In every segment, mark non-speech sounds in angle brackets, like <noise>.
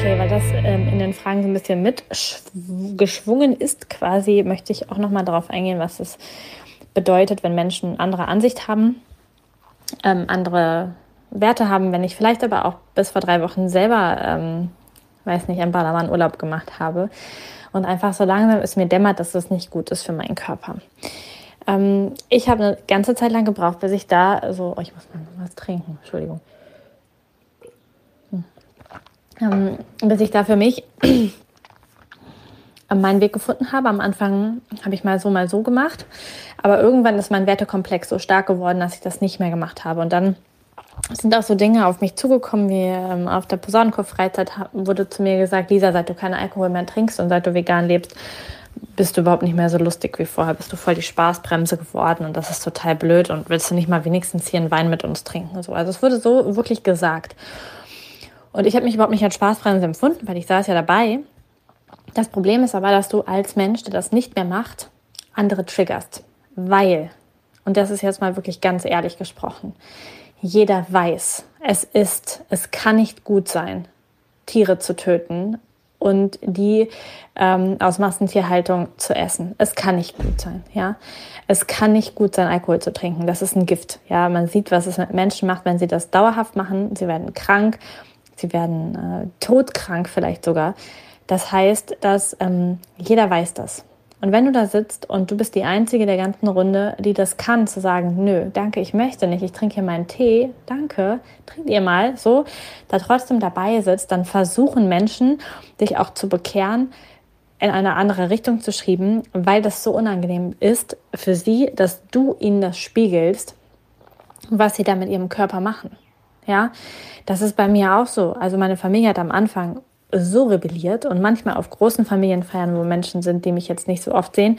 Okay, weil das ähm, in den Fragen so ein bisschen mitgeschwungen ist, quasi, möchte ich auch nochmal darauf eingehen, was es bedeutet, wenn Menschen andere Ansicht haben, ähm, andere Werte haben, wenn ich vielleicht aber auch bis vor drei Wochen selber, ähm, weiß nicht, ein Ballermann Urlaub gemacht habe und einfach so langsam es mir dämmert, dass das nicht gut ist für meinen Körper. Ähm, ich habe eine ganze Zeit lang gebraucht, bis ich da so, oh, ich muss mal was trinken, Entschuldigung. Hm. Ähm, bis ich da für mich <clears throat> meinen Weg gefunden habe. Am Anfang habe ich mal so, mal so gemacht. Aber irgendwann ist mein Wertekomplex so stark geworden, dass ich das nicht mehr gemacht habe. Und dann sind auch so Dinge auf mich zugekommen, wie ähm, auf der Posaunenchor-Freizeit wurde zu mir gesagt, Lisa, seit du keinen Alkohol mehr trinkst und seit du vegan lebst, bist du überhaupt nicht mehr so lustig wie vorher, bist du voll die Spaßbremse geworden und das ist total blöd und willst du nicht mal wenigstens hier einen Wein mit uns trinken? So. Also es wurde so wirklich gesagt. Und ich habe mich überhaupt nicht als Spaßbremse empfunden, weil ich saß ja dabei. Das Problem ist aber, dass du als Mensch, der das nicht mehr macht, andere triggerst. Weil, und das ist jetzt mal wirklich ganz ehrlich gesprochen, jeder weiß, es ist, es kann nicht gut sein, Tiere zu töten und die ähm, aus Massentierhaltung zu essen. Es kann nicht gut sein, ja. Es kann nicht gut sein, Alkohol zu trinken. Das ist ein Gift, ja. Man sieht, was es mit Menschen macht, wenn sie das dauerhaft machen. Sie werden krank, sie werden äh, todkrank vielleicht sogar. Das heißt, dass ähm, jeder weiß das. Und wenn du da sitzt und du bist die Einzige der ganzen Runde, die das kann, zu sagen, nö, danke, ich möchte nicht, ich trinke hier meinen Tee, danke, trinkt ihr mal, so, da trotzdem dabei sitzt, dann versuchen Menschen, dich auch zu bekehren, in eine andere Richtung zu schieben, weil das so unangenehm ist für sie, dass du ihnen das spiegelst, was sie da mit ihrem Körper machen. Ja, das ist bei mir auch so. Also meine Familie hat am Anfang so rebelliert und manchmal auf großen Familienfeiern, wo Menschen sind, die mich jetzt nicht so oft sehen,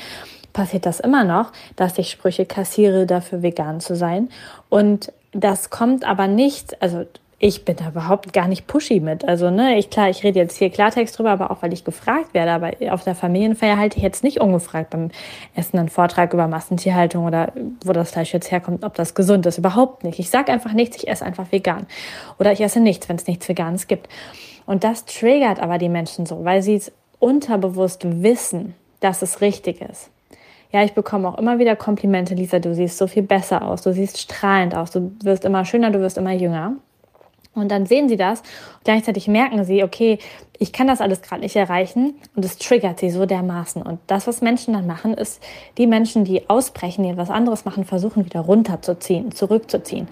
passiert das immer noch, dass ich Sprüche kassiere, dafür vegan zu sein. Und das kommt aber nicht, also ich bin da überhaupt gar nicht pushy mit. Also, ne, ich klar, ich rede jetzt hier Klartext drüber, aber auch weil ich gefragt werde. Aber auf der Familienfeier halte ich jetzt nicht ungefragt beim Essen einen Vortrag über Massentierhaltung oder wo das Fleisch jetzt herkommt, ob das gesund ist. Überhaupt nicht. Ich sage einfach nichts, ich esse einfach vegan. Oder ich esse nichts, wenn es nichts Veganes gibt. Und das triggert aber die Menschen so, weil sie es unterbewusst wissen, dass es richtig ist. Ja, ich bekomme auch immer wieder Komplimente, Lisa, du siehst so viel besser aus, du siehst strahlend aus, du wirst immer schöner, du wirst immer jünger. Und dann sehen sie das. Gleichzeitig merken sie, okay, ich kann das alles gerade nicht erreichen und es triggert sie so dermaßen. Und das, was Menschen dann machen, ist, die Menschen, die ausbrechen, die etwas anderes machen, versuchen wieder runterzuziehen, zurückzuziehen.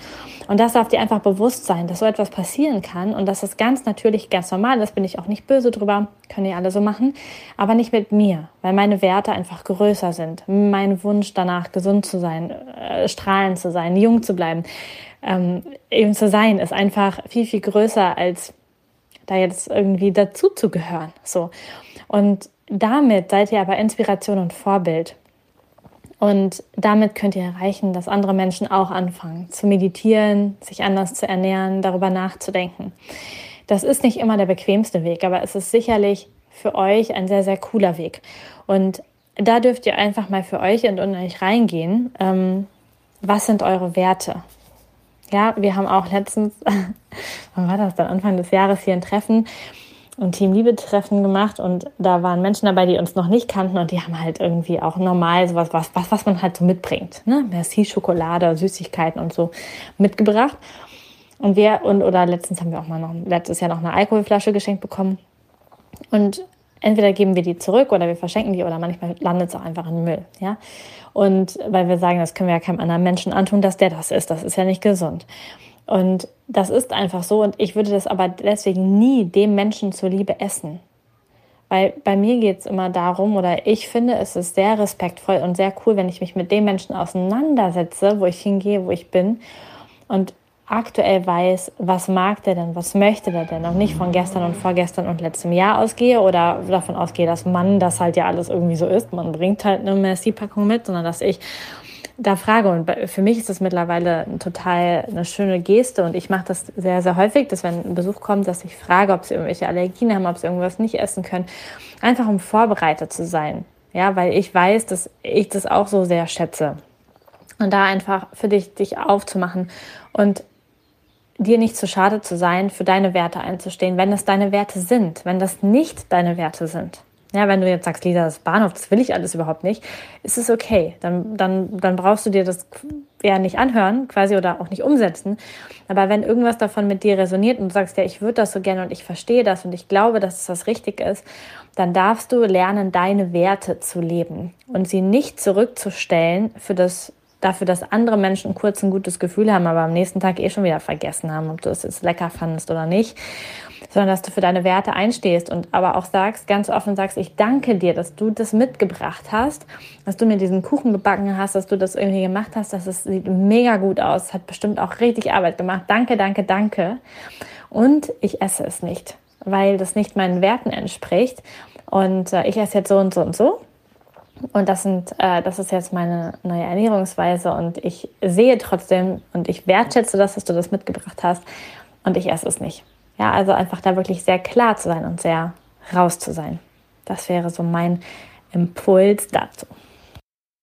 Und das darf dir einfach bewusst sein, dass so etwas passieren kann und dass das ganz natürlich, ganz normal ist, bin ich auch nicht böse drüber, können die alle so machen, aber nicht mit mir, weil meine Werte einfach größer sind. Mein Wunsch danach, gesund zu sein, äh, strahlend zu sein, jung zu bleiben, ähm, eben zu sein, ist einfach viel, viel größer als da jetzt irgendwie dazu zu gehören. So. Und damit seid ihr aber Inspiration und Vorbild. Und damit könnt ihr erreichen, dass andere Menschen auch anfangen zu meditieren, sich anders zu ernähren, darüber nachzudenken. Das ist nicht immer der bequemste Weg, aber es ist sicherlich für euch ein sehr, sehr cooler Weg. Und da dürft ihr einfach mal für euch und in euch reingehen. Ähm, was sind eure Werte? Ja, wir haben auch letztens, <laughs> wann war das dann, Anfang des Jahres hier ein Treffen, ein Team Liebe Treffen gemacht und da waren Menschen dabei, die uns noch nicht kannten und die haben halt irgendwie auch normal sowas, was, was, was man halt so mitbringt, ne? Merci Schokolade, Süßigkeiten und so mitgebracht. Und wir, und, oder letztens haben wir auch mal noch, letztes Jahr noch eine Alkoholflasche geschenkt bekommen. Und entweder geben wir die zurück oder wir verschenken die oder manchmal landet es auch einfach in Müll, ja. Und weil wir sagen, das können wir ja keinem anderen Menschen antun, dass der das ist. Das ist ja nicht gesund. Und das ist einfach so. Und ich würde das aber deswegen nie dem Menschen zuliebe essen. Weil bei mir geht es immer darum, oder ich finde, es ist sehr respektvoll und sehr cool, wenn ich mich mit dem Menschen auseinandersetze, wo ich hingehe, wo ich bin. Und aktuell weiß, was mag der denn, was möchte der denn, auch nicht von gestern und vorgestern und letztem Jahr ausgehe oder davon ausgehe, dass man das halt ja alles irgendwie so ist. Man bringt halt eine Merci-Packung mit, sondern dass ich da frage. Und für mich ist das mittlerweile total eine schöne Geste und ich mache das sehr, sehr häufig, dass wenn ein Besuch kommt, dass ich frage, ob sie irgendwelche Allergien haben, ob sie irgendwas nicht essen können, einfach um vorbereitet zu sein. Ja, weil ich weiß, dass ich das auch so sehr schätze. Und da einfach für dich, dich aufzumachen und dir nicht zu schade zu sein, für deine Werte einzustehen, wenn es deine Werte sind, wenn das nicht deine Werte sind. Ja, wenn du jetzt sagst, Lisa, das Bahnhof, das will ich alles überhaupt nicht, ist es okay. Dann, dann, dann brauchst du dir das ja nicht anhören, quasi, oder auch nicht umsetzen. Aber wenn irgendwas davon mit dir resoniert und du sagst, ja, ich würde das so gerne und ich verstehe das und ich glaube, dass es das richtig ist, dann darfst du lernen, deine Werte zu leben und sie nicht zurückzustellen für das dafür, dass andere Menschen kurz ein gutes Gefühl haben, aber am nächsten Tag eh schon wieder vergessen haben, ob du es jetzt lecker fandest oder nicht, sondern dass du für deine Werte einstehst und aber auch sagst, ganz offen sagst, ich danke dir, dass du das mitgebracht hast, dass du mir diesen Kuchen gebacken hast, dass du das irgendwie gemacht hast, dass es sieht mega gut aus, hat bestimmt auch richtig Arbeit gemacht. Danke, danke, danke. Und ich esse es nicht, weil das nicht meinen Werten entspricht. Und äh, ich esse jetzt so und so und so. Und das sind, äh, das ist jetzt meine neue Ernährungsweise und ich sehe trotzdem und ich wertschätze das, dass du das mitgebracht hast und ich esse es nicht. Ja, also einfach da wirklich sehr klar zu sein und sehr raus zu sein. Das wäre so mein Impuls dazu.